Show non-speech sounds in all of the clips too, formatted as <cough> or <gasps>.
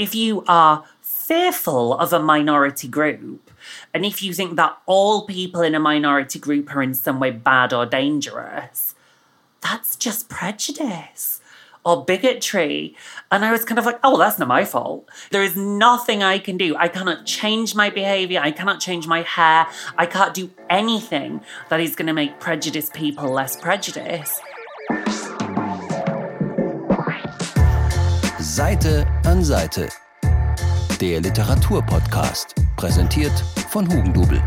if you are fearful of a minority group, and if you think that all people in a minority group are in some way bad or dangerous, that's just prejudice or bigotry. And I was kind of like, oh, that's not my fault. There is nothing I can do. I cannot change my behavior. I cannot change my hair. I can't do anything that is going to make prejudiced people less prejudiced. Seite an Seite. Der Literaturpodcast. Präsentiert von Hugendubel.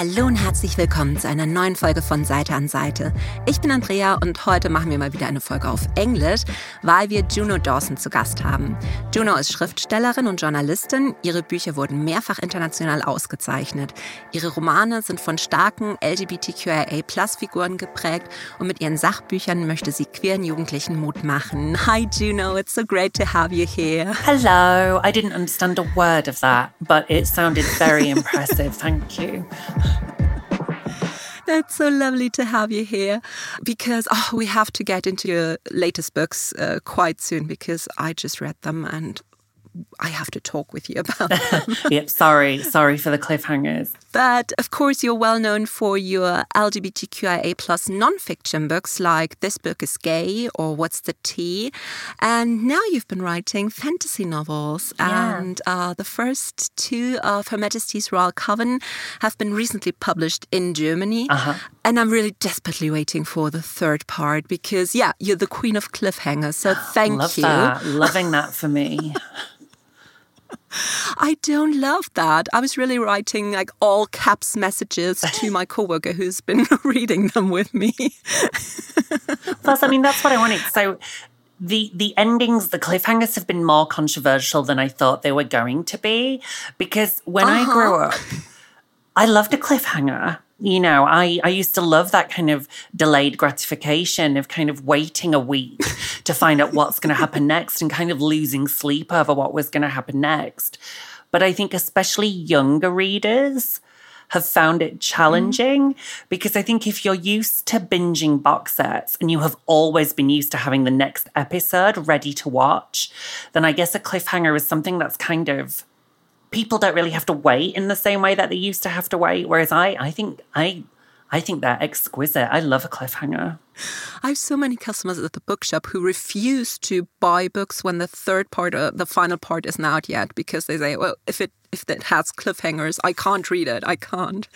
Hallo und herzlich willkommen zu einer neuen Folge von Seite an Seite. Ich bin Andrea und heute machen wir mal wieder eine Folge auf Englisch, weil wir Juno Dawson zu Gast haben. Juno ist Schriftstellerin und Journalistin. Ihre Bücher wurden mehrfach international ausgezeichnet. Ihre Romane sind von starken LGBTQIA-Plus-Figuren geprägt und mit ihren Sachbüchern möchte sie queeren Jugendlichen Mut machen. Hi Juno, it's so great to have you here. Hello, I didn't understand a word of that, but it sounded very <laughs> impressive. Thank you. It's so lovely to have you here because oh, we have to get into your latest books uh, quite soon because I just read them and I have to talk with you <laughs> about them. <laughs> yep, sorry, sorry for the cliffhangers. But of course, you're well known for your LGBTQIA plus nonfiction books like This Book is Gay or What's the Tea? And now you've been writing fantasy novels. Yeah. And uh, the first two of Her Majesty's Royal Coven have been recently published in Germany. Uh-huh. And I'm really desperately waiting for the third part because, yeah, you're the queen of cliffhangers. So <gasps> thank Love you. that. Loving that for me. <laughs> <laughs> I don't love that. I was really writing like all caps messages to my <laughs> coworker who's been <laughs> reading them with me. Plus, I mean, that's what I wanted. So the the endings, the cliffhangers have been more controversial than I thought they were going to be. Because when I uh-huh. grew up, I loved a cliffhanger. You know, I, I used to love that kind of delayed gratification of kind of waiting a week <laughs> to find out what's going to happen next and kind of losing sleep over what was going to happen next. But I think especially younger readers have found it mm-hmm. challenging because I think if you're used to binging box sets and you have always been used to having the next episode ready to watch, then I guess a cliffhanger is something that's kind of people don't really have to wait in the same way that they used to have to wait. Whereas I, I think I I think they're exquisite. I love a cliffhanger. I have so many customers at the bookshop who refuse to buy books when the third part, uh, the final part, isn't out yet because they say, "Well, if it if it has cliffhangers, I can't read it. I can't."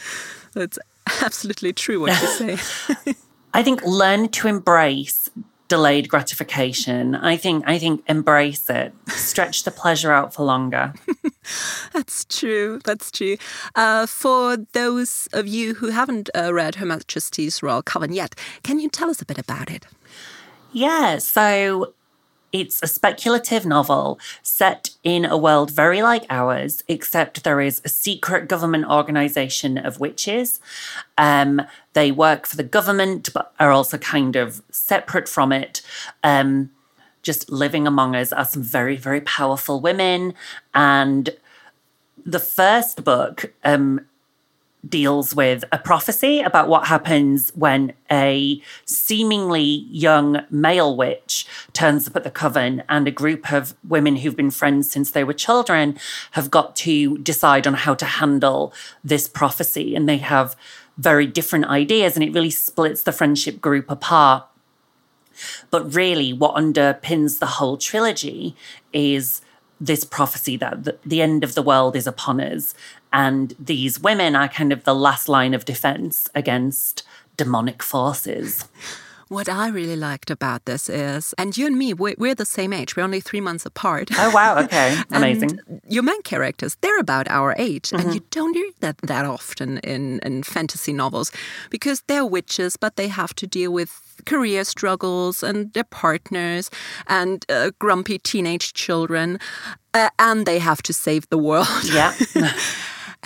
That's absolutely true what you say. <laughs> I think learn to embrace delayed gratification. I think I think embrace it. Stretch the pleasure out for longer. <laughs> That's true. That's true. Uh, for those of you who haven't uh, read Her Majesty's Royal Coven yet, can you tell us a bit about it? Yeah, so it's a speculative novel set in a world very like ours, except there is a secret government organization of witches. Um, they work for the government, but are also kind of separate from it. Um, just living among us are some very, very powerful women. And the first book um, deals with a prophecy about what happens when a seemingly young male witch turns up at the coven and a group of women who've been friends since they were children have got to decide on how to handle this prophecy. And they have very different ideas and it really splits the friendship group apart. But really, what underpins the whole trilogy is this prophecy that the, end of the world is upon us. And these women are kind of the last line of defense against demonic forces. What I really liked about this is, and you and me, we're, we're the same age. We're only three months apart. Oh, wow. <laughs> Okay. Amazing. your main characters, they're about our age. Mm-hmm. And you don't hear that that often in, in fantasy novels because they're witches, but they have to deal with career struggles and their partners and uh, grumpy teenage children. Uh, and they have to save the world. Yeah. <laughs>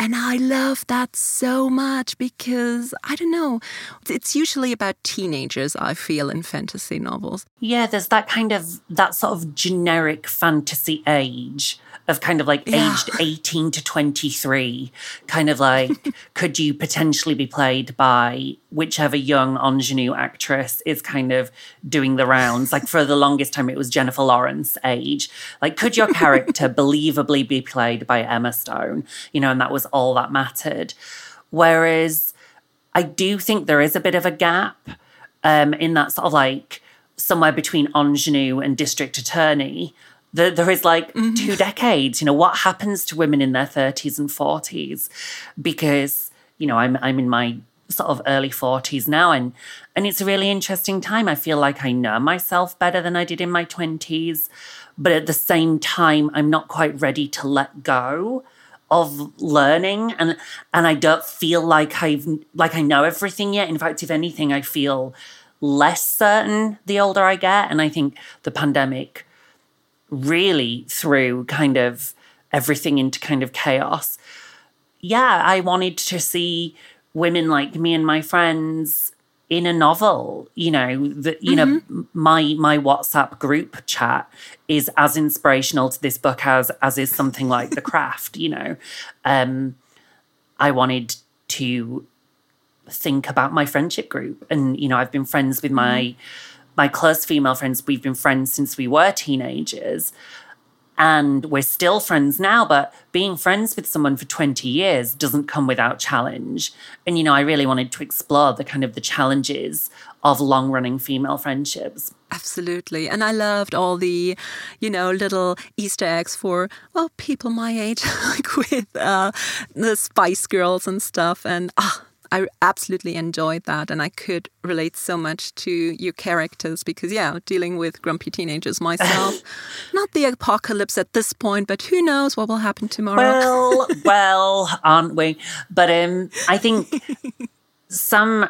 And I love that so much because I don't know, it's usually about teenagers, I feel, in fantasy novels. Yeah, there's that kind of, that sort of generic fantasy age of kind of like Yeah. aged 18 to 23. Kind of like, <laughs> could you potentially be played by whichever young ingenue actress is kind of doing the rounds. Like for the longest time, it was Jennifer Lawrence age. Like, could your character <laughs> believably be played by Emma Stone? You know, and that was all that mattered. Whereas I do think there is a bit of a gap um, in that sort of like somewhere between ingenue and district attorney. There, there is like mm-hmm. two decades. You know, what happens to women in their 30s and 40s? Because, you know, I'm I'm in my sort of early 40s now and and it's a really interesting time i feel like i know myself better than i did in my 20s but at the same time i'm not quite ready to let go of learning and and i don't feel like i've like i know everything yet in fact if anything i feel less certain the older i get and i think the pandemic really threw kind of everything into kind of chaos yeah i wanted to see women like me and my friends in a novel you know that you mm-hmm. know my my whatsapp group chat is as inspirational to this book as as is something like the <laughs> craft you know um i wanted to think about my friendship group and you know i've been friends with my mm-hmm. My close female friends we've been friends since we were teenagers and we're still friends now, but being friends with someone for 20 years doesn't come without challenge. And, you know, I really wanted to explore the kind of the challenges of long running female friendships. Absolutely. And I loved all the, you know, little Easter eggs for, well, people my age, <laughs> like with uh, the Spice Girls and stuff. And, ah, I absolutely enjoyed that, and I could relate so much to your characters because, yeah, dealing with grumpy teenagers myself, <laughs> not the apocalypse at this point, but who knows what will happen tomorrow? Well, <laughs> well, aren't we? But um, I think some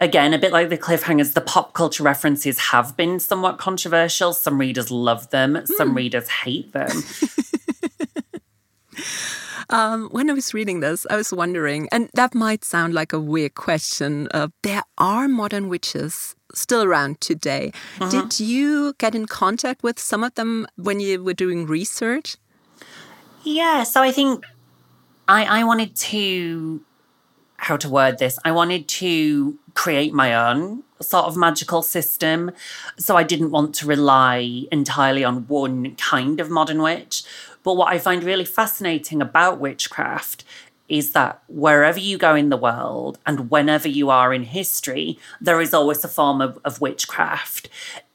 again, a bit like the cliffhangers, the pop culture references have been somewhat controversial. Some readers love them, some mm. readers hate them. <laughs> Um, when I was reading this, I was wondering, and that might sound like a weird question. Uh, there are modern witches still around today. Uh -huh. Did you get in contact with some of them when you were doing research? Yeah, so I think I, I wanted to, how to word this, I wanted to create my own sort of magical system. So I didn't want to rely entirely on one kind of modern witch. But what I find really fascinating about witchcraft is that wherever you go in the world and whenever you are in history, there is always a form of, of witchcraft.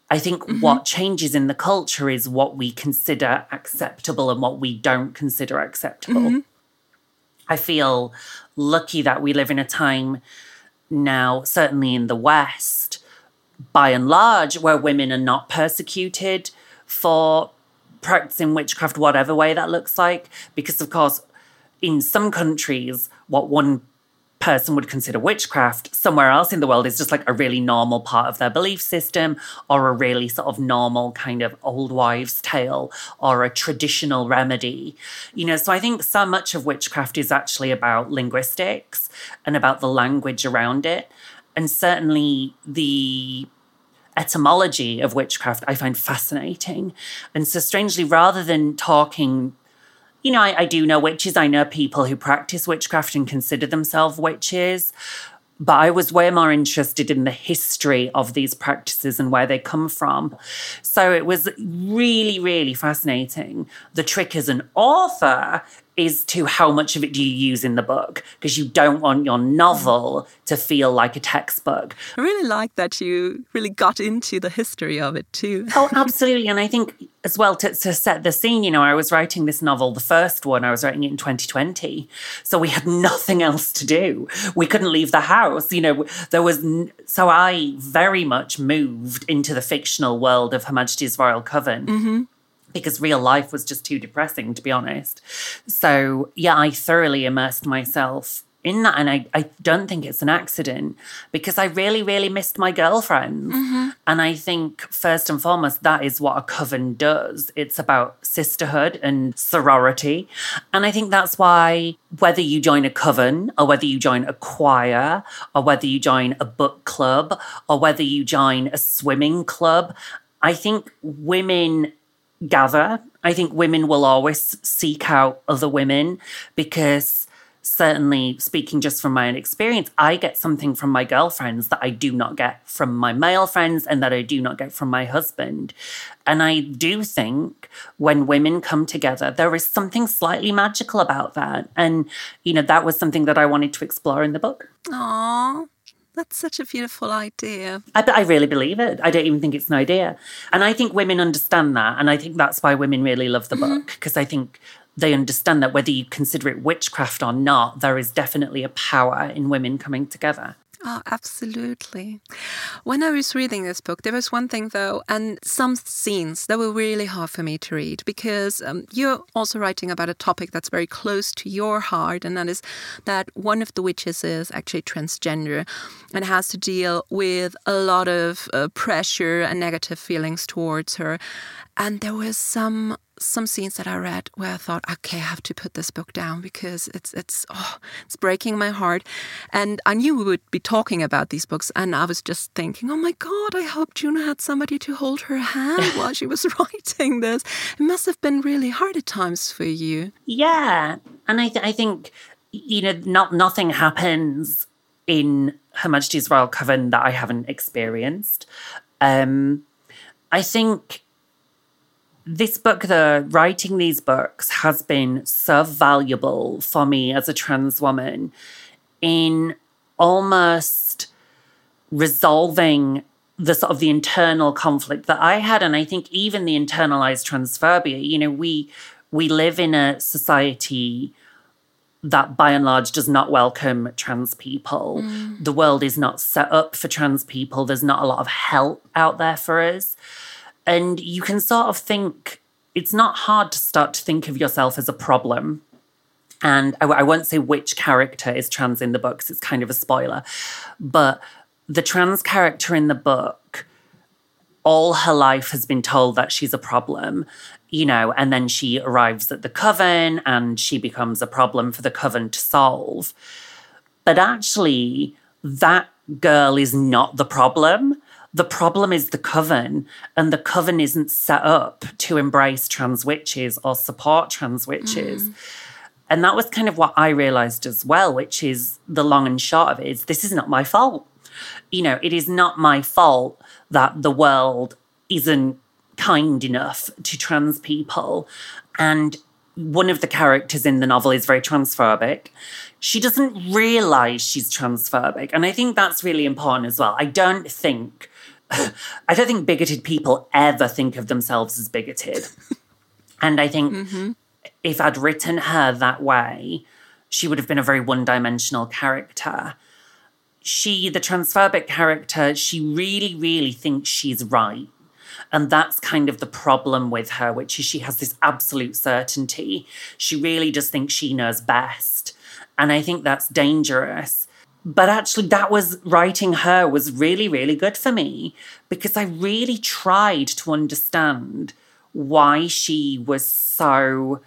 I think mm-hmm. what changes in the culture is what we consider acceptable and what we don't consider acceptable. Mm-hmm. I feel lucky that we live in a time now, certainly in the West, by and large, where women are not persecuted for practicing witchcraft, whatever way that looks like. Because, of course, in some countries, what one person would consider witchcraft somewhere else in the world is just like a really normal part of their belief system or a really sort of normal kind of old wives' tale or a traditional remedy. You know, so I think so much of witchcraft is actually about linguistics and about the language around it. And certainly the etymology of witchcraft I find fascinating. And so, strangely, rather than talking, you know, I, I, do know witches, I know people who practice witchcraft and consider themselves witches. But I was way more interested in the history of these practices and where they come from. So it was really, really fascinating. The trick as an author is to how much of it do you use in the book because you don't want your novel to feel like a textbook. I really like that you really got into the history of it too. oh, absolutely. And I think as well to, to set the scene, you know, I was writing this novel, the first one, I was writing it in 2020. So we had nothing else to do. We couldn't leave the house. You know, there was, n- so I very much moved into the fictional world of Her Majesty's Royal Coven. Mm-hmm because real life was just too depressing, to be honest. So, yeah, I thoroughly immersed myself in that. And I, I don't think it's an accident because I really, really missed my girlfriends. Mm-hmm. And I think, first and foremost, that is what a coven does it's about sisterhood and sorority. And I think that's why, whether you join a coven or whether you join a choir or whether you join a book club or whether you join a swimming club, I think women gather. I think women will always seek out other women because certainly speaking just from my own experience, I get something from my girlfriends that I do not get from my male friends and that I do not get from my husband. And I do think when women come together, there is something slightly magical about that. And, you know, that was something that I wanted to explore in the book. Aww. That's such a beautiful idea. I, I really believe it. I don't even think it's an idea. And I think women understand that. And I think that's why women really love the mm-hmm. book, because I think they understand that whether you consider it witchcraft or not, there is definitely a power in women coming together. Oh, absolutely. When I was reading this book, there was one thing though, and some scenes that were really hard for me to read because um, you're also writing about a topic that's very close to your heart, and that is that one of the witches is actually transgender and has to deal with a lot of uh, pressure and negative feelings towards her. And there was some some scenes that I read where I thought, okay, I have to put this book down because it's it's oh, it's breaking my heart. And I knew we would be talking about these books, and I was just thinking, oh my god, I hope Juno had somebody to hold her hand <laughs> while she was <laughs> writing this. It must have been really hard at times for you. Yeah, and I th- I think you know, not nothing happens in Her Majesty's Royal Coven that I haven't experienced. Um, I think this book, the writing these books has been so valuable for me as a trans woman in almost resolving the sort of the internal conflict that I had. And I think even the internalized transphobia, you know, we we live in a society that by and large does not welcome trans people. Mm. The world is not set up for trans people. There's not a lot of help out there for us. And you can sort of think it's not hard to start to think of yourself as a problem. And I, I won't say which character is trans in the books, it's kind of a spoiler. But the trans character in the book, all her life has been told that she's a problem you know, and then she arrives at the coven and she becomes a problem for the coven to solve. But actually, that girl is not the problem. The problem is the coven, and the coven isn't set up to embrace trans witches or support trans witches. Mm. And that was kind of what I realized as well, which is the long and short of it is this is not my fault. You know, it is not my fault that the world isn't kind enough to trans people. And one of the characters in the novel is very transphobic. She doesn't realize she's transphobic. And I think that's really important as well. I don't think I don't think bigoted people ever think of themselves as bigoted. <laughs> and I think mm-hmm. if I'd written her that way, she would have been a very one dimensional character. She, the transphobic character, she really, really thinks she's right. And that's kind of the problem with her, which is she has this absolute certainty. She really just thinks she knows best. And I think that's dangerous but actually, that was writing her was really, really good for me because I really tried to understand why she was so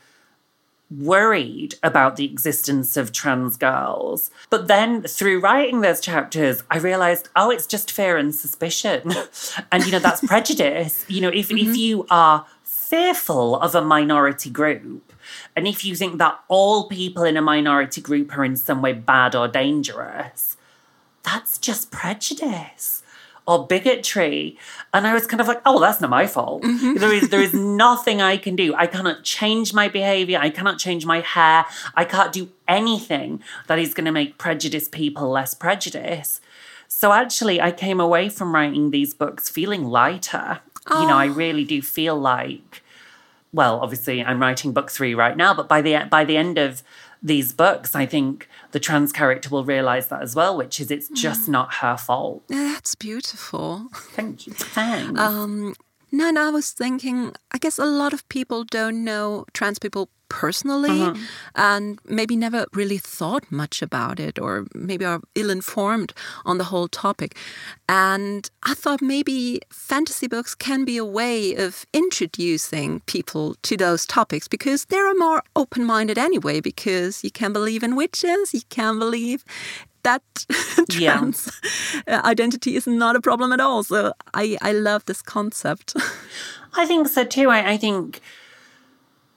worried about the existence of trans girls. But then through writing those chapters, I realized, oh, it's just fear and suspicion. <laughs> and, you know, that's <laughs> prejudice. You know, if, mm-hmm. if you are fearful of a minority group, and if you think that all people in a minority group are in some way bad or dangerous, that's just prejudice or bigotry. And I was kind of like, oh, that's not my fault. Mm-hmm. There is there is <laughs> nothing I can do. I cannot change my behavior. I cannot change my hair. I can't do anything that is going to make prejudiced people less prejudiced. So actually, I came away from writing these books feeling lighter. Oh. You know, I oh. really do feel like well, obviously I'm writing book three right now, but by the by the end of these books, I think the trans character will realize that as well, which is it's just mm. not her fault. That's beautiful. Thank you. Thanks. Um, no, and I was thinking, I guess a lot of people don't know trans people personally uh-huh. and maybe never really thought much about it or maybe are ill informed on the whole topic. And I thought maybe fantasy books can be a way of introducing people to those topics because they're more open minded anyway, because you can believe in witches, you can believe that <laughs> trans yeah. identity is not a problem at all. So I, I love this concept. <laughs> I think so too. I, I think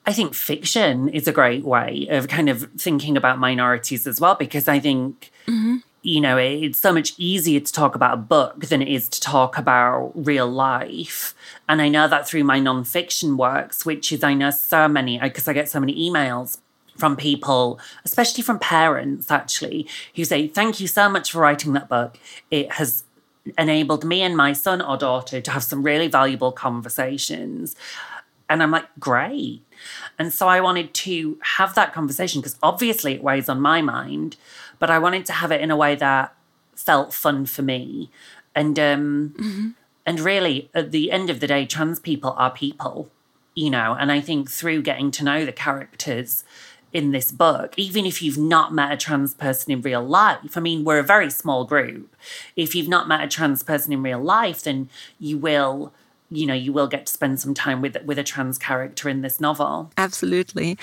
I think fiction is a great way of kind of thinking about minorities as well, because I think, mm-hmm. you know, it's so much easier to talk about a book than it is to talk about real life. And I know that through my nonfiction works, which is, I know so many, because I get so many emails from people, especially from parents, actually, who say, Thank you so much for writing that book. It has enabled me and my son or daughter to have some really valuable conversations. And I'm like, Great. And so I wanted to have that conversation because obviously it weighs on my mind, but I wanted to have it in a way that felt fun for me. And um mm-hmm. and really at the end of the day, trans people are people, you know, and I think through getting to know the characters in this book, even if you've not met a trans person in real life. I mean, we're a very small group. If you've not met a trans person in real life, then you will you know you will get to spend some time with with a trans character in this novel. Absolutely.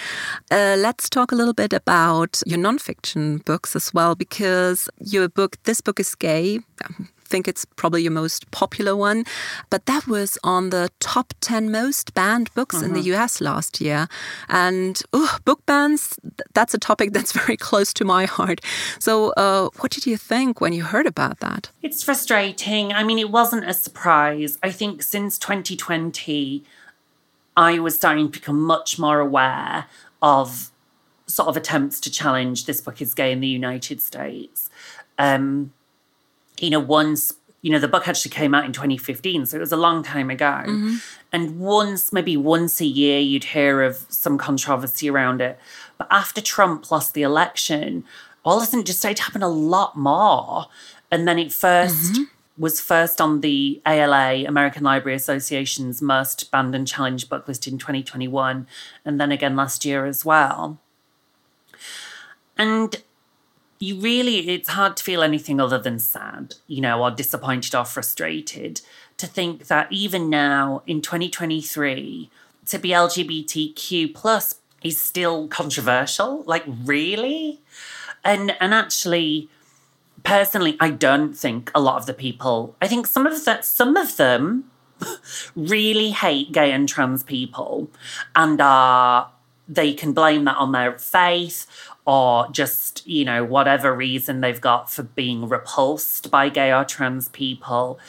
Uh, let's talk a little bit about your nonfiction books as well, because your book, this book is gay think it's probably your most popular one. But that was on the top 10 most banned books mm -hmm. in the mm-hmm. US last year. And book bans, that's a topic <laughs> that's very close to my heart. So, uh, what did you think when you heard about that? It's frustrating. I mean, it wasn't a surprise. I think since 2020, I was starting to become much more aware of sort of attempts to challenge this book is gay in the United States. Um, you know, once, you know, the book actually came out in 2015, so it was a long time ago. Mm-hmm. And once, maybe once a year, you'd hear of some controversy around it. But after Trump lost the election, all of a sudden it just started to happen a lot more. And then it 1st mm-hmm. was first on the ALA, American Library Association's most banned and Challenge book list in 2021, and then again last year as well. And you really, it's hard to feel anything other than sad, you know, or disappointed or frustrated to think that even now in 2023, to be LGBTQ plus is still controversial. Like, really? And and actually, personally, I don't think a lot of the people. I think some of that some of them <laughs> really hate gay and trans people, and are they can blame that on their faith or just, you know, whatever reason they've got for being repulsed by gay or trans people.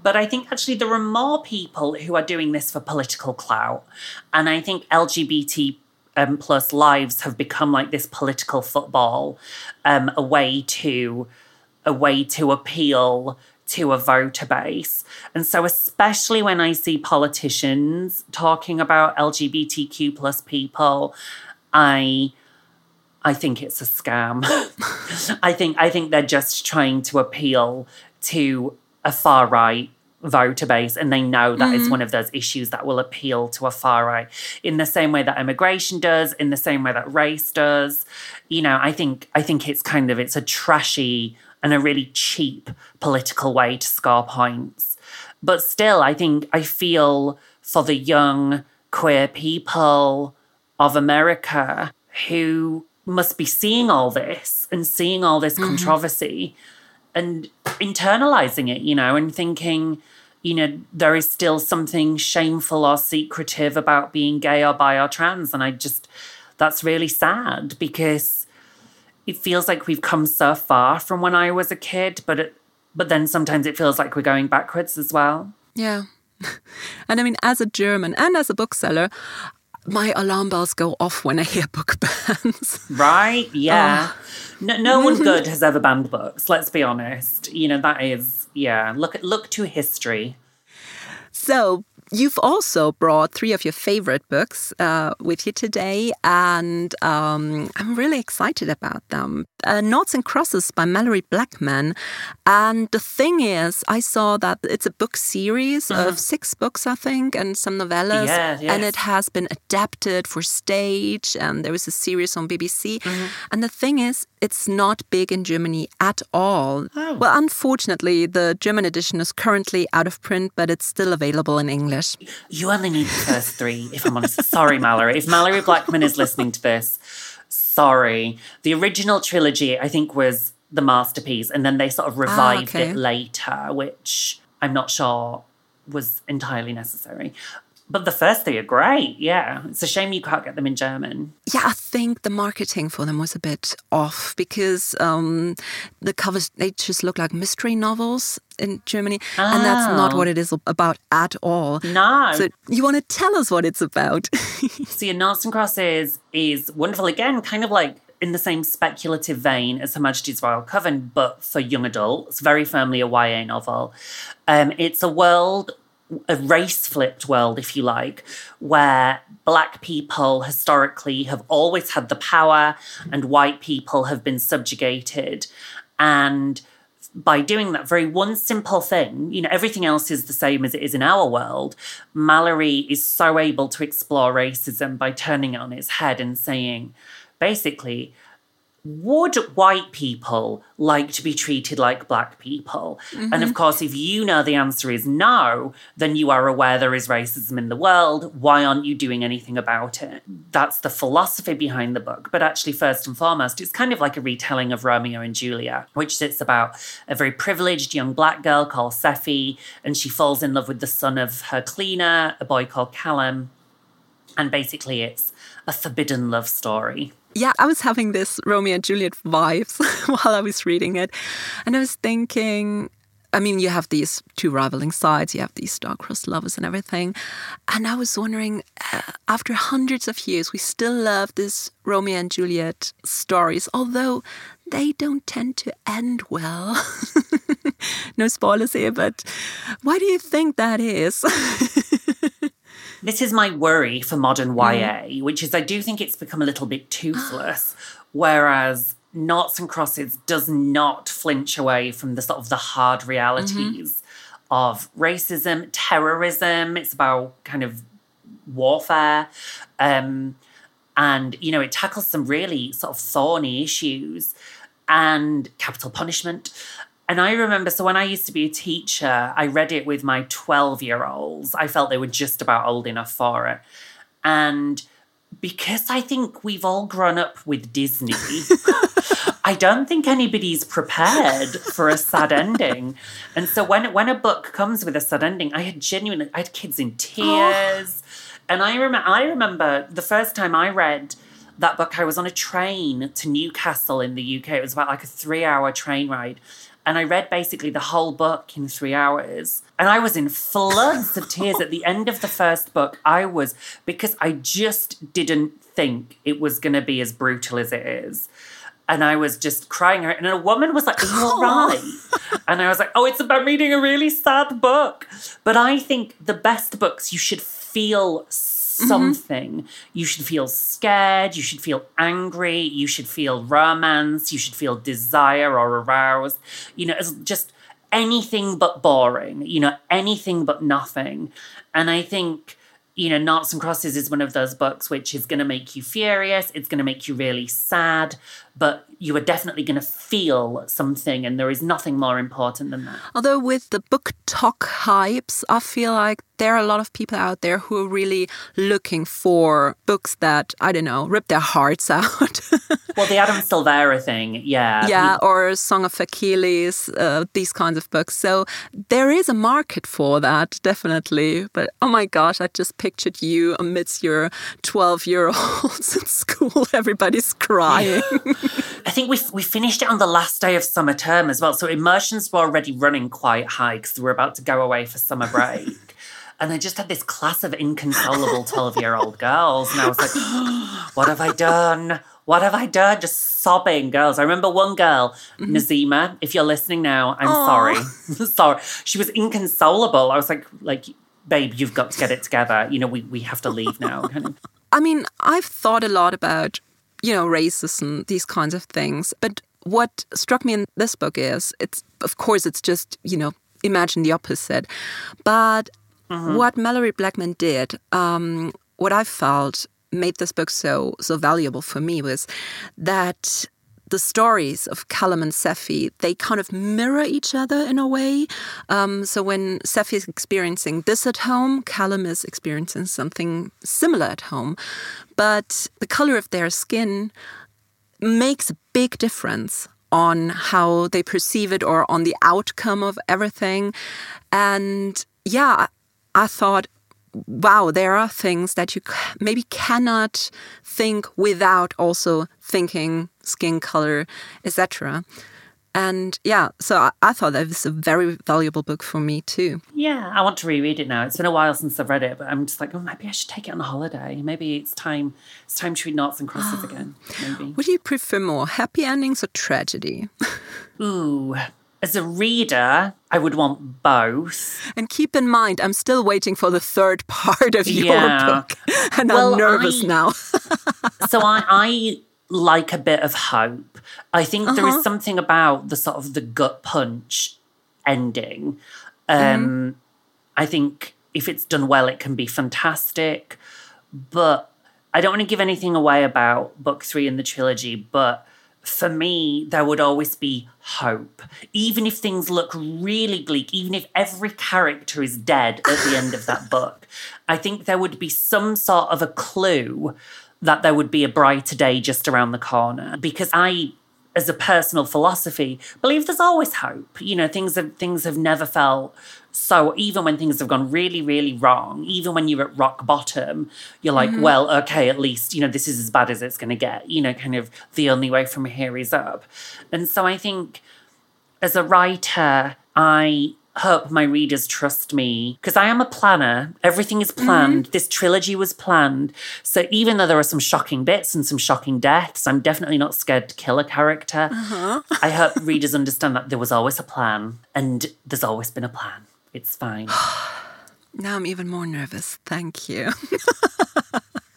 But I think actually there are more people who are doing this for political clout. And I think LGBT um, plus lives have become like this political football, um, a way to a way to appeal to a voter base. And so especially when I see politicians talking about LGBTQ plus people, I I think it's a scam. <laughs> I think I think they're just trying to appeal to a far right voter base and they know that mm-hmm. is one of those issues that will appeal to a far right in the same way that immigration does in the same way that race does you know i think i think it's kind of it's a trashy and a really cheap political way to score points but still i think i feel for the young queer people of america who must be seeing all this and seeing all this mm-hmm. controversy and internalizing it, you know, and thinking, you know, there is still something shameful or secretive about being gay or bi or trans. And I just, that's really sad because it feels like we've come so far from when I was a kid, but it, but then sometimes it feels like we're going backwards as well. Yeah. <laughs> And I mean, as a German and as a bookseller, my alarm bells go off when I hear book <laughs> bans. Right? Yeah. Oh. No, no one good has ever banned books. Let's be honest. You know that is yeah. Look at look to history. So You've also brought three of your favorite books uh, with you today, and um, I'm really excited about them. Uh, Noughts and Crosses by Malorie Blackman. And the thing is, I saw that it's a book series of mm-hmm. six books, I think, and some novellas. Yeah, yes. And it has been adapted for stage, and there was a series on BBC. Mm-hmm. And the thing is, it's not big in Germany at all. Oh. Well, unfortunately, the German edition is currently out of print, but it's still available in English. You only need the first three, if I'm honest. Sorry, Malorie. If Malorie Blackman is listening to this, sorry. The original trilogy, I think, was the masterpiece, and then they sort of ah, revived ah, okay. it later, which I'm not sure was entirely necessary. But the first three are great. Yeah. It's a shame you can't get them in German. Yeah, I think the marketing for them was a bit off because um, the covers, they just look like mystery novels in Germany. Oh. And that's not what it is about at all. No. So you want to tell us what it's about? <laughs> See, and Crosses is wonderful. Again, kind of like in the same speculative vein as Her Majesty's Royal Coven, but for young adults, very firmly a YA novel. Um, it's a world a race flipped world, if you like, where black people historically have always had the power and white people have been subjugated. And by doing that very one simple thing, you know, everything else is the same as it is in our world. Malorie is so able to explore racism by turning it on its head and saying, basically, would white people like to be treated like black people? Mm-hmm. And of course, if you know the answer is no, then you are aware there is racism in the world. Why aren't you doing anything about it? That's the philosophy behind the book. But actually, first and foremost, it's kind of like a retelling of Romeo and Julia, which sits about a very privileged young black girl called Sephy, and she falls in love with the son of her cleaner, a boy called Callum. And basically, it's a forbidden love story. Yeah, I was having this Romeo and Juliet vibes <laughs> while I was reading it. And I was thinking, I mean, you have these two rivaling sides, you have these star-crossed lovers and everything. And I was wondering, uh, after hundreds of years, we still love this Romeo and Juliet stories, although they don't tend to end well. <laughs> no spoilers here, but why do you think that is? <laughs> This is my worry for modern YA, mm. which is I do think it's become a little bit toothless, <gasps> whereas Noughts and Crosses does not flinch away from the sort of the hard realities mm-hmm. of racism, terrorism. It's about kind of warfare. Um, and, you know, it tackles some really sort of thorny issues and capital punishment. And I remember, so when I used to be a teacher, I read it with my 12 year olds. I felt they were just about old enough for it. And because I think we've all grown up with Disney, <laughs> I don't think anybody's prepared for a sad ending. And so when when a book comes with a sad ending, I had genuinely I had kids in tears. Oh. And I remember I remember the first time I read that book, I was on a train to Newcastle in the UK. It was about like a three hour train ride. And I read basically the whole book in three hours. And I was in floods of tears at the end of the first book. I was, because I just didn't think it was going to be as brutal as it is. And I was just crying. And a woman was like, Are you all right? And I was like, Oh, it's about reading a really sad book. But I think the best books you should feel. Something. Mm-hmm. You should feel scared, you should feel angry, you should feel romance, you should feel desire or aroused. You know, it's just anything but boring, you know, anything but nothing. And I think you know, Noughts and Crosses is one of those books which is going to make you furious. It's going to make you really sad, but you are definitely going to feel something, and there is nothing more important than that. Although, with the book talk hypes, I feel like there are a lot of people out there who are really looking for books that, I don't know, rip their hearts <laughs> out. Well, the Adam Silvera thing, yeah. Yeah, or Song of Achilles, uh, these kinds of books. So there is a market for that, definitely. But oh my gosh, I just pictured you amidst your 12 year olds <laughs> in school. Everybody's crying. <laughs> I think we we finished it on the last day of summer term as well. So immersions were already running quite high because we were about to go away for summer <laughs> break. and I just had this class of inconsolable 12 year old girls. And I was like, <gasps> what have I done? What have I done? Just sobbing girls. I remember one girl, mm-hmm. Nazima, if you're listening now, I'm Aww. sorry. <laughs> sorry. She was inconsolable. I was like, like, babe, you've got to get it together. You know, we, we have to leave now. <laughs> I mean, I've thought a lot about you know, racism, these kinds of things. But what struck me in this book is it's, of course, it's just, you know, imagine the opposite. But mm-hmm. what Malorie Blackman did, um, what I felt made this book so so valuable for me was that the stories of Callum and Sephy, they kind of mirror each other in a way. Um, so when Sephy is experiencing this at home, Callum is experiencing something similar at home. But the color of their skin makes a big difference on how they perceive it or on the outcome of everything. And yeah, I thought wow, there are things that you maybe cannot think without also thinking skin color, etc. And yeah, so I, I, thought that was a very valuable book for me too. Yeah, I want to reread it now. It's been a while since I've read it, but I'm just like, oh, maybe I should take it on a holiday. Maybe it's time. It's time to read Noughts and Crosses <gasps> again. Maybe. Would you prefer more happy endings or tragedy? <laughs> Ooh, as a reader, I would want both. And keep in mind, I'm still waiting for the third <laughs> part of your yeah. book, and well, I'm nervous I, now. <laughs> so I, I like a bit of hope. I think uh-huh. there is uh-huh. something about the sort of the gut punch ending. Um, mm. I think if it's done well, it can be fantastic. But I don't want to give anything away about book three in the trilogy, but for me, there would always be hope. Even if things look really bleak, even if every character is dead at the end of that book, I think there would be some sort of a clue that there would be a brighter day just around the corner because I as a personal philosophy believe there's always hope. You know things have things have never felt so even when things have gone really really wrong even when you're at rock bottom you're like mm-hmm. well okay at least you know this is as bad as it's going to get. You know kind of the only way from here is up. And so i think as a writer i hope my readers trust me because I am a planner. Everything is planned. Mm-hmm. This trilogy was planned. So even though there are some shocking bits and some shocking deaths, I'm definitely not scared to kill a character. Uh-huh. I hope <laughs> readers understand that there was always a plan and there's always been a plan. It's fine. <sighs> now I'm even more nervous. Thank you. <laughs>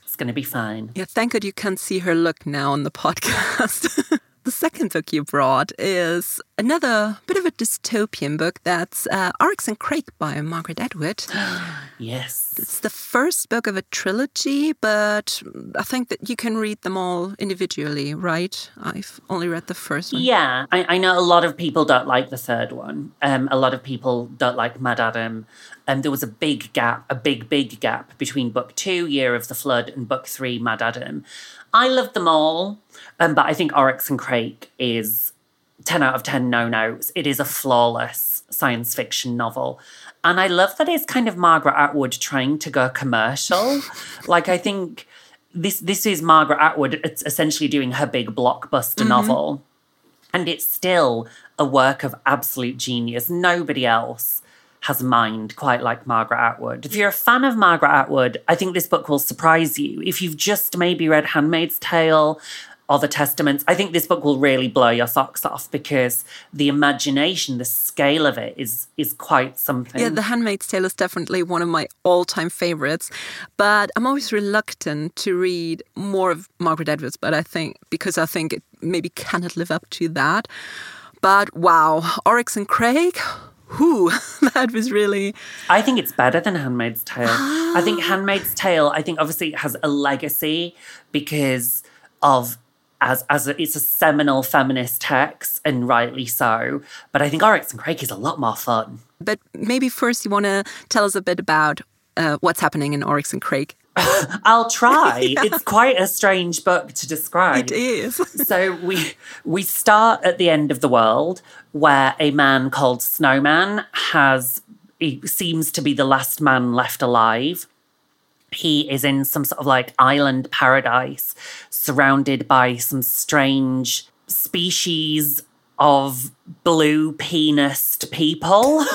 it's going to be fine. Yeah, thank God you can't see her look now on the podcast. <laughs> The second book you brought is another bit of a dystopian book that's uh, Oryx and Crake by Margaret Atwood. <gasps> yes. It's the first book of a trilogy, but I think that you can read them all individually, right? I've only read the first one. Yeah, I, I know a lot of people don't like the third one. Um, a lot of people don't like MaddAddam. Um, there was a big gap, a big, big gap between book two, Year of the Flood, and book three, MaddAddam. I love them all. Um, but I think Oryx and Crake is 10 out of 10 no notes. It is a flawless science fiction novel. And I love that it's kind of Margaret Atwood trying to go commercial. <laughs> like, I think this this is Margaret Atwood it's essentially doing her big blockbuster mm-hmm. novel. And it's still a work of absolute genius. Nobody else has a mind quite like Margaret Atwood. If you're a fan of Margaret Atwood, I think this book will surprise you. If you've just maybe read Handmaid's Tale other testaments. I think this book will really blow your socks off because the imagination, the scale of it is is quite something. Yeah, The Handmaid's Tale is definitely one of my all-time favorites, but I'm always reluctant to read more of Margaret Atwood's, but I think because I think it maybe cannot live up to that. But wow, Oryx and Crake, who <laughs> that was really i think it's better than handmaid's tale i think handmaid's tale i think obviously it has a legacy because of as as a, it's a seminal feminist text, and rightly so. But I think Oryx and Crake is a lot more fun. But maybe first you want to tell us a bit about uh, what's happening in Oryx and Crake. <laughs> I'll try. <laughs> yeah. It's quite a strange book to describe. It is. <laughs> so we we start at the end of the world where a man called Snowman has he seems to be the last man left alive he is in some sort of like island paradise surrounded by some strange species of blue penised people.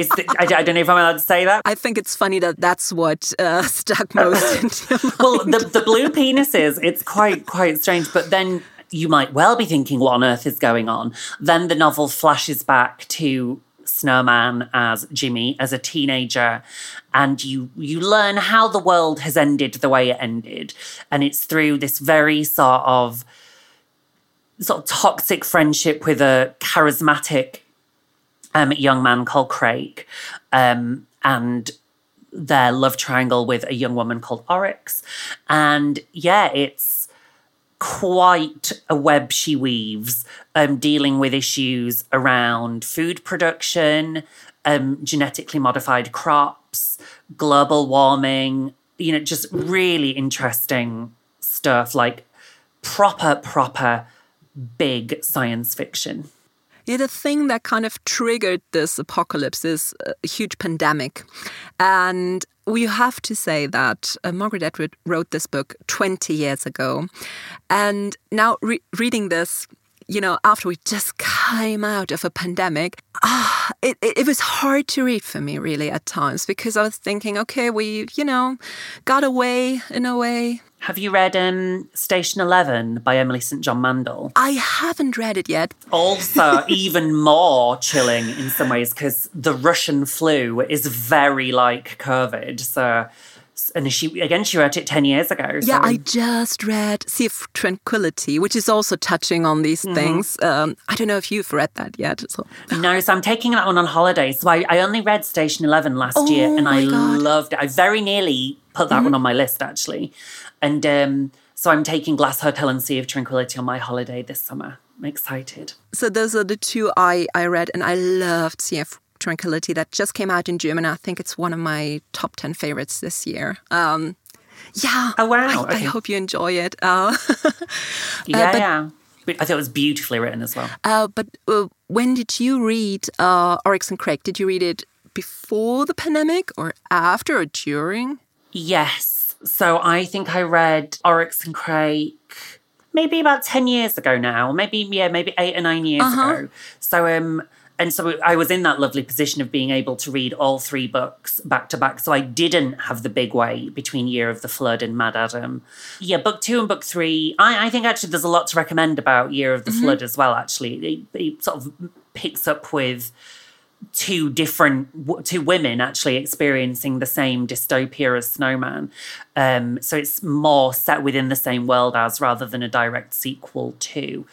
Is the, I, I, don't know if I'm allowed to say that. I think it's funny that that's what uh, stuck most <laughs> into Well, the, the blue penises, it's quite quite strange. But then you might well be thinking, what on earth is going on? Then the novel flashes back to Snowman as Jimmy as a teenager and you you learn how the world has ended the way it ended and it's through this very sort of sort of toxic friendship with a charismatic um, young man called Crake um, and their love triangle with a young woman called Oryx and yeah it's quite a web she weaves, um, dealing with issues around food production, um, genetically modified crops, global warming, you know, just really interesting stuff like proper, proper big science fiction. The thing that kind of triggered this apocalypse is a huge pandemic. And we have to say that uh, Margaret Atwood wrote this book 20 years ago. And now re reading this, you know, after we just came out of a pandemic, ah, it, it, it, was hard to read for me really at times because I was thinking, okay, we, you know, got away in a way. Have you read um, Station 11 by Emily St. John Mandel? I haven't read it yet. Also, <laughs> even more chilling in some ways because the Russian flu is very like COVID. So, and she again, she wrote it 10 years ago. So. Yeah, I just read Sea of Tranquility, which is also touching on these mm-hmm. things. Um, I don't know if you've read that yet. So. <sighs> No, so I'm taking that one on holiday. So I, I only read Station 11 last oh year and I God. loved it. I very nearly put that mm-hmm. one on my list actually. And um, so I'm taking Glass Hotel and Sea of Tranquility on my holiday this summer. I'm excited. So those are the two I, I read, and I loved Sea of Tranquility that just came out in German. I think it's one of my top 10 favorites this year. Um, yeah. Oh, wow. I, okay. I hope you enjoy it. Uh, <laughs> yeah, uh, but, yeah. I thought it was beautifully written as well. Uh, but uh, when did you read uh, Oryx and Crake? Did you read it before the pandemic or after or during? Yes. So I think I read Oryx and Crake maybe about 10 years ago now, maybe, yeah, maybe eight or nine years uh-huh. ago. So, um, and so I was in that lovely position of being able to read all three books back to back. So I didn't have the big wait between Year of the Flood and MaddAddam. Yeah, book two and book three. I, I think actually there's a lot to recommend about Year of the mm-hmm. Flood as well, actually. It, it sort of picks up with two different two women actually experiencing the same dystopia as snowman um, so it's more set within the same world as rather than a direct sequel to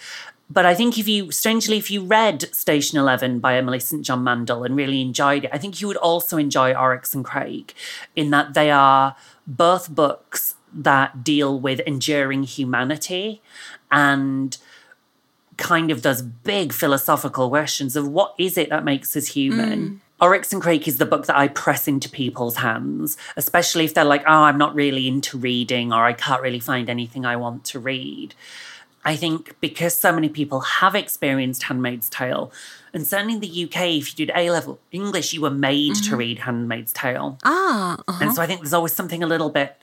but I think if you, strangely, if you read Station 11 by Emily St. John Mandel and really enjoyed it, I think you would also enjoy Oryx and Crake in that they are both books that deal with enduring humanity and kind of those big philosophical questions of what is it that makes us human. Mm. Oryx and Crake is the book that I press into people's hands, especially if they're like, oh, I'm not really into reading or I can't really find anything I want to read. I think because so many people have experienced Handmaid's Tale, and certainly in the UK, if you did A level English, you were made mm-hmm. to read Handmaid's Tale. Ah. Uh-huh. And so I think there's always something a little bit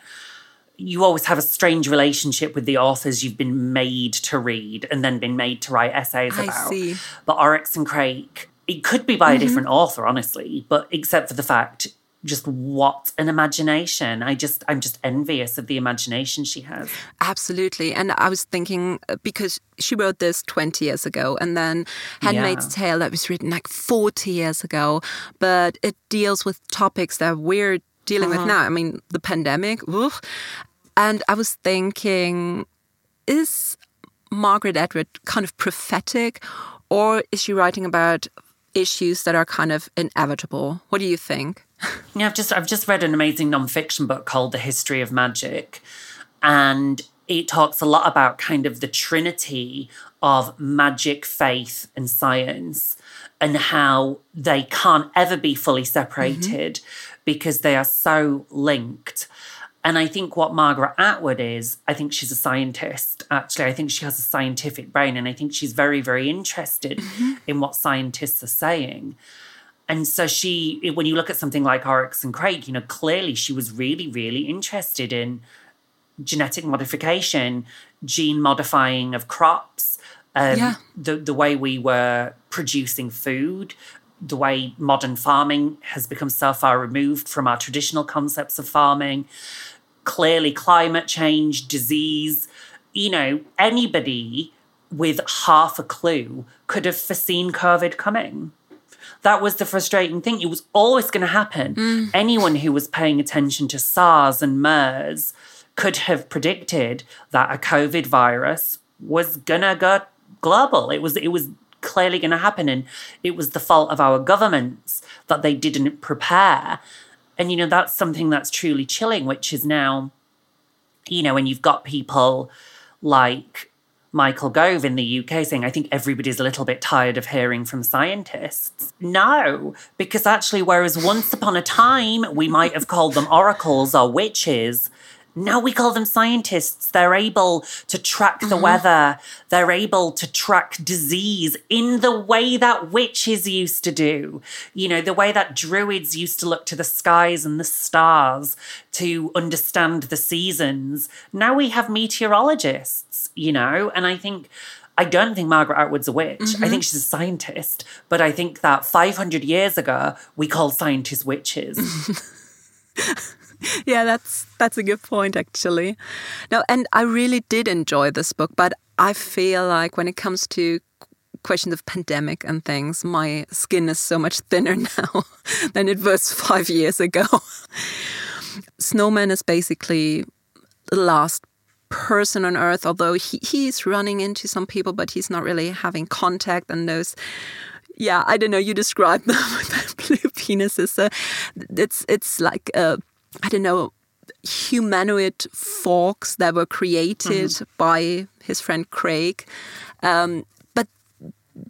you always have a strange relationship with the authors you've been made to read and then been made to write essays I about. See. But Oryx and Crake, it could be by mm-hmm. a different author, honestly, but except for the fact just what an imagination. I just I'm just envious of the imagination she has. Absolutely. And I was thinking uh, because she wrote this 20 years ago and then Handmaid's yeah. Tale that was written like 40 years ago, but it deals with topics that we're dealing uh-huh. with now. I mean, the pandemic. Oof. And I was thinking, is Margaret Atwood kind of prophetic, or is she writing about issues that are kind of inevitable? What do you think? <laughs> Yeah, I've just I've just read an amazing nonfiction book called The History of Magic, and it talks a lot about kind of the trinity of magic, faith, and science, and how they can't ever be fully separated. Mm-hmm because they are so linked. And I think what Margaret Atwood is, I think she's a scientist, actually. I think she has a scientific brain, and I think she's very, very interested mm-hmm. in what scientists are saying. And so she, when you look at something like Oryx and Crake, you know, clearly she was really, really interested in genetic modification, gene modifying of crops, um, yeah. the, the way we were producing food, the way modern farming has become so far removed from our traditional concepts of farming. Clearly, climate change, disease, you know, anybody with half a clue could have foreseen COVID coming. That was the frustrating thing. It was always going to happen. Mm. Anyone who was paying attention to SARS and MERS could have predicted that a COVID virus was going to go global. It was it was clearly going to happen. And it was the fault of our governments that they didn't prepare. And, you know, that's something that's truly chilling, which is now, you know, when you've got people like Michael Gove in the UK saying, I think everybody's a little bit tired of hearing from scientists. No, because actually, whereas once upon a time we might have called them oracles or witches, Now we call them scientists. They're able to track the mm-hmm. weather. They're able to track disease in the way that witches used to do. You know, the way that druids used to look to the skies and the stars to understand the seasons. Now we have meteorologists, you know, and I think. I don't think Margaret Atwood's a witch. I think mm-hmm. she's a scientist. But I think that 500 years ago, we called scientists witches. <laughs> <laughs> yeah, that's that's a good point actually. No, and I really did enjoy this book, but I feel like when it comes to questions of pandemic and things, my skin is so much <laughs> thinner now than it was <laughs> five years ago. Snowman is basically the last person on earth, although he, he's running into some people, but he's not really having contact and those yeah, I don't know. You describe them with blue penises. So it's it's like a I don't know, humanoid forks that were created mm -hmm. by his friend Crake. Um, but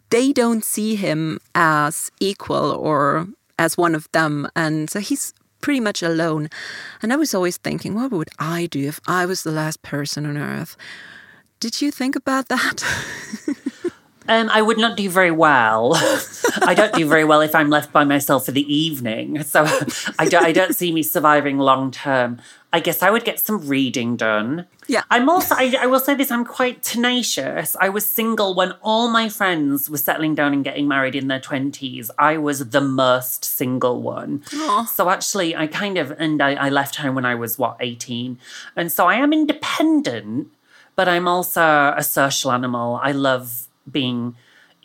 they don't see him as equal or as one of them. And so he's pretty much alone. And I was always thinking, what would I do if I was the last person on earth? Did you think about that? <laughs> Um, I would not do very well. <laughs> I don't do very well if I'm left by myself for the evening. So <laughs> I don't, I don't see me surviving long term. I guess I would get some reading done. Yeah. I'm also, I, I, will say this, I'm quite tenacious. I was single when all my friends were settling down and getting married in their 20s. I was the most single one. Aww. So actually, I kind of, and I, I left home when I was, what, 18. And so I am independent, but I'm also a social animal. I love being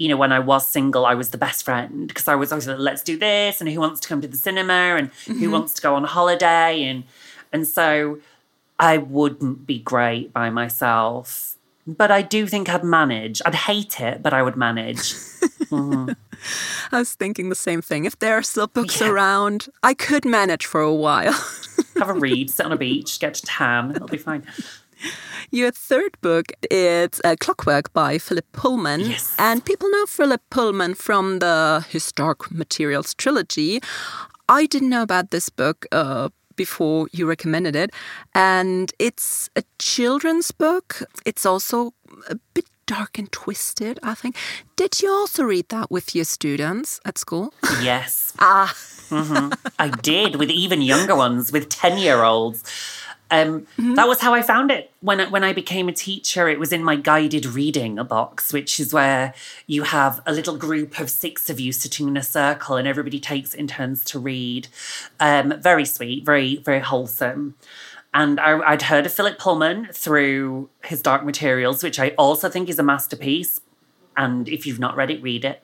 you know, when I was single, I was the best friend because I was always like, let's do this and who wants to come to the cinema and mm-hmm. who wants to go on holiday and and so I wouldn't be great by myself. But I do think I'd manage. I'd hate it, but I would manage. <laughs> mm-hmm. I was thinking the same thing. If there are still books yeah. around, I could manage for a while. Have a read, sit on a <laughs> beach, get to tan. It'll be fine. <laughs> Your third book is uh, Clockwork by Philip Pullman. Yes. And people know Philip Pullman from the His Dark Materials trilogy. I didn't know about this book uh, before you recommended it. And it's a children's book. It's also a bit dark and twisted, I think. Did you also read that with your students at school? <laughs> Yes. ah. mm-hmm. I did with even younger ones, with 10 year olds. Um, mm-hmm. That was how I found it when I, when I became a teacher. It was in my guided reading box, which is where you have a little group of six of you sitting in a circle, and everybody takes in turns to read. Um, very sweet, very very wholesome. And I, I'd heard of Philip Pullman through his Dark Materials, which I also think is a masterpiece. And if you've not read it, read it.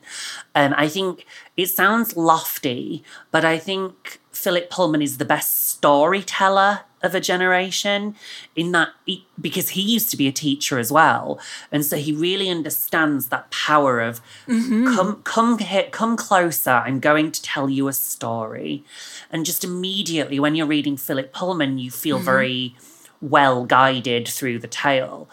Um, I think it sounds lofty, but I think Philip Pullman is the best storyteller of a generation in that he, because he used to be a teacher as well and so he really understands that power of mm-hmm. come come here come closer i'm going to tell you a story and just immediately when you're reading philip pullman you feel mm-hmm. very well guided through the tale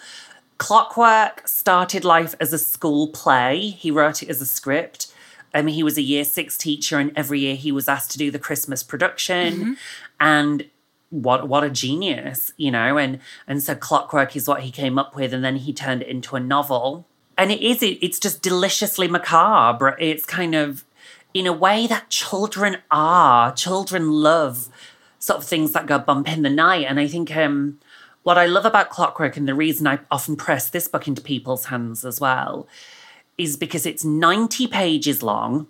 clockwork started life as a school play he wrote it as a script I mean, he was a year six teacher, and every year he was asked to do the Christmas production. Mm-hmm. And what what a genius, you know, and and so Clockwork is what he came up with, and then he turned it into a novel. And it is it, it's just deliciously macabre. It's kind of in a way that children are. Children love sort of things that go bump in the night. And I think um what I love about Clockwork and the reason I often press this book into people's hands as well is because it's 90 pages long.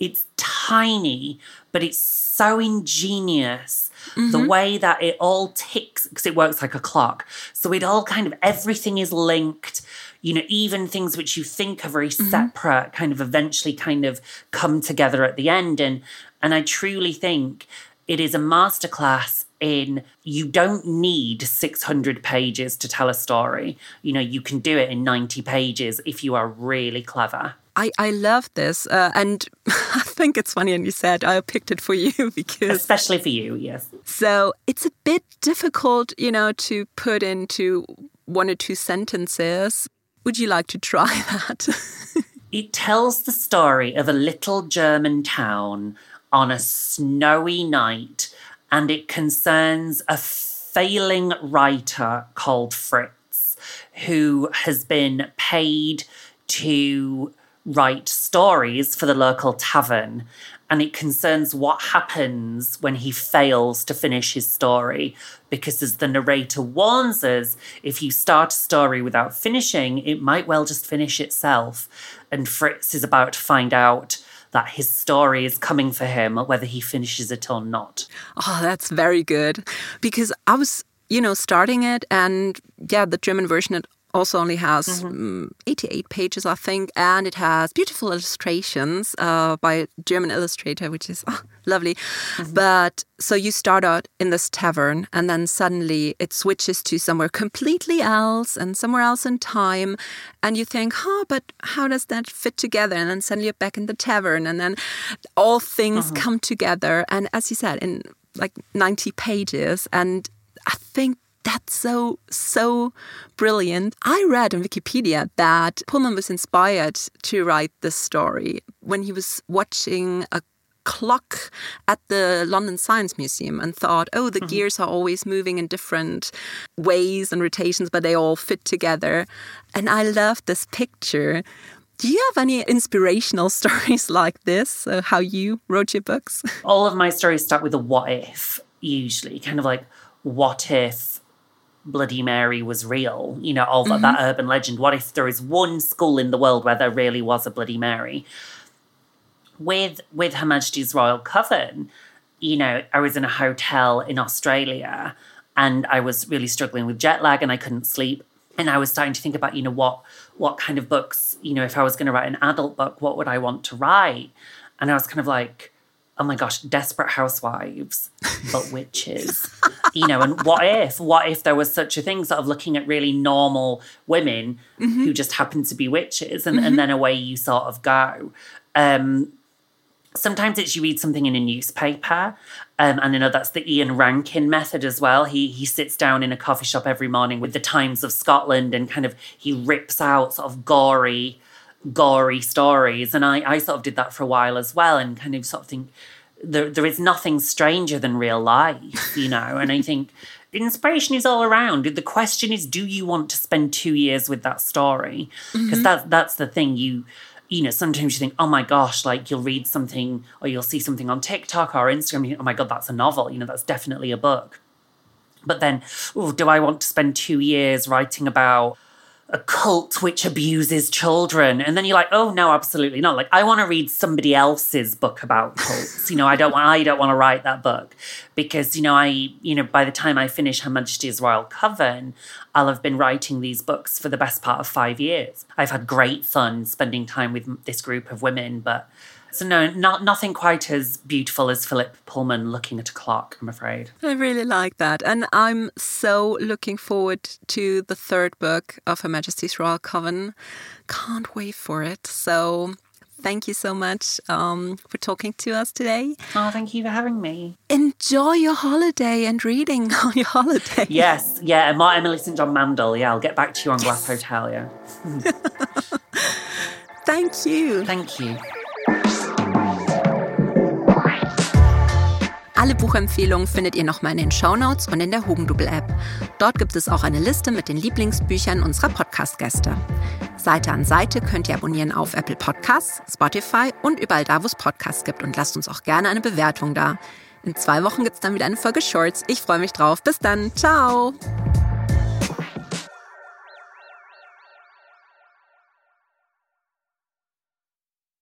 It's tiny, but it's so ingenious Mm-hmm. The way that it all ticks, because it works like a clock. So it all kind of, everything is linked. You know, even things which you think are very mm-hmm. separate kind of eventually kind of come together at the end. And and I truly think it is a masterclass in you don't need 600 pages to tell a story. You know, you can do it in 90 pages if you are really clever. I, I love this. Uh, and <laughs> I think it's funny, and you said I picked it for <laughs> you because. Especially for you, yes. So it's a bit difficult, you know, to put into one or two sentences. Would you like to try <laughs> that? it tells the story of a little German town on a snowy night, and it concerns a failing writer called Fritz who has been paid to write stories for the local tavern and it concerns what happens when he fails to finish his story. Because, as the narrator warns us, if you start a story without finishing, it might well just finish itself. And Fritz is about to find out that his story is coming for him, whether he finishes it or not. Oh, that's very good. Because I was, you know, starting it, and yeah, the German version also only has mm-hmm. um, 88 pages, I think, and it has beautiful illustrations uh, by a German illustrator, which is <laughs> oh, lovely. Mm-hmm. But so you start out in this tavern, and then suddenly it switches to somewhere completely else and somewhere else in time. And you think, huh, but how does that fit together? And then suddenly you're back in the tavern, and then all things mm-hmm. come together. And as you said, in like 90 pages. And I think that's so, so brilliant. I read on Wikipedia that Pullman was inspired to write this story when he was watching a clock at the London Science Museum and thought, oh, the mm -hmm. gears are always moving in different ways and rotations, but they all fit together. And I love this picture. Do you have any inspirational <laughs> stories like this? Uh, how you wrote your books? All of my stories start with a what if, usually, kind of like, what if Bloody Mary was real, you know, all mm-hmm. that urban legend. What if there is one school in the world where there really was a Bloody Mary? With with Her Majesty's Royal Coven, you know, I was in a hotel in Australia and I was really struggling with jet lag and I couldn't sleep. And I was starting to think about, you know, what what kind of books, you know, if I was going to write an adult book, what would I want to write? And I was kind of like, oh my gosh, desperate housewives, but witches. you know, and what if, what if there was such a thing, sort of looking at really normal women mm-hmm. who just happen to be witches, and, mm-hmm. and then away you sort of go. Um, sometimes it's you read something in a newspaper. Um, and I know that's the Ian Rankin method as well. He he sits down in a coffee shop every morning with the Times of Scotland and kind of he rips out sort of gory gory stories. And I, I sort of did that for a while as well and kind of sort of think there, there is nothing stranger than real life, you know? and I think <laughs> inspiration is all around. The question is, do you want to spend two years with that story? Because mm-hmm. that's that's the thing. You you know, sometimes you think, oh my gosh, like you'll read something or you'll see something on TikTok or Instagram, think, oh my God, that's a novel. You know, that's definitely a book. But then, oh, do I want to spend two years writing about a cult which abuses children. And then you're like oh no absolutely not. Like i want to read somebody else's book about cults. You know i don't want i don't want to write that book because you know i you know by the time i finish her majesty's royal coven i'll have been writing these books for the best part of 5 years. I've had great fun spending time with this group of women but so no, not nothing quite as beautiful as Philip Pullman looking at a clock, I'm afraid. I really like that. And I'm so looking forward to the third book of Her Majesty's Royal Coven. Can't wait for it. So thank you so much um, for talking to us today. Oh, thank you for having me. Enjoy your holiday and reading <laughs> on your holiday. Yes, yeah. And Martin Emily St. John Mandel. Yeah, I'll get back to you on yes. Glass Hotel. Yeah. <laughs> <laughs> thank you. Thank you. Alle Buchempfehlungen findet ihr nochmal in den Shownotes und in der Hugendubel-App. Dort gibt es auch eine Liste mit den Lieblingsbüchern unserer Podcast-Gäste. Seite an Seite könnt ihr abonnieren auf Apple Podcasts, Spotify und überall da, wo es Podcasts gibt. Und lasst uns auch gerne eine Bewertung da. In zwei Wochen gibt es dann wieder eine Folge Shorts. Ich freue mich drauf. Bis dann. Ciao.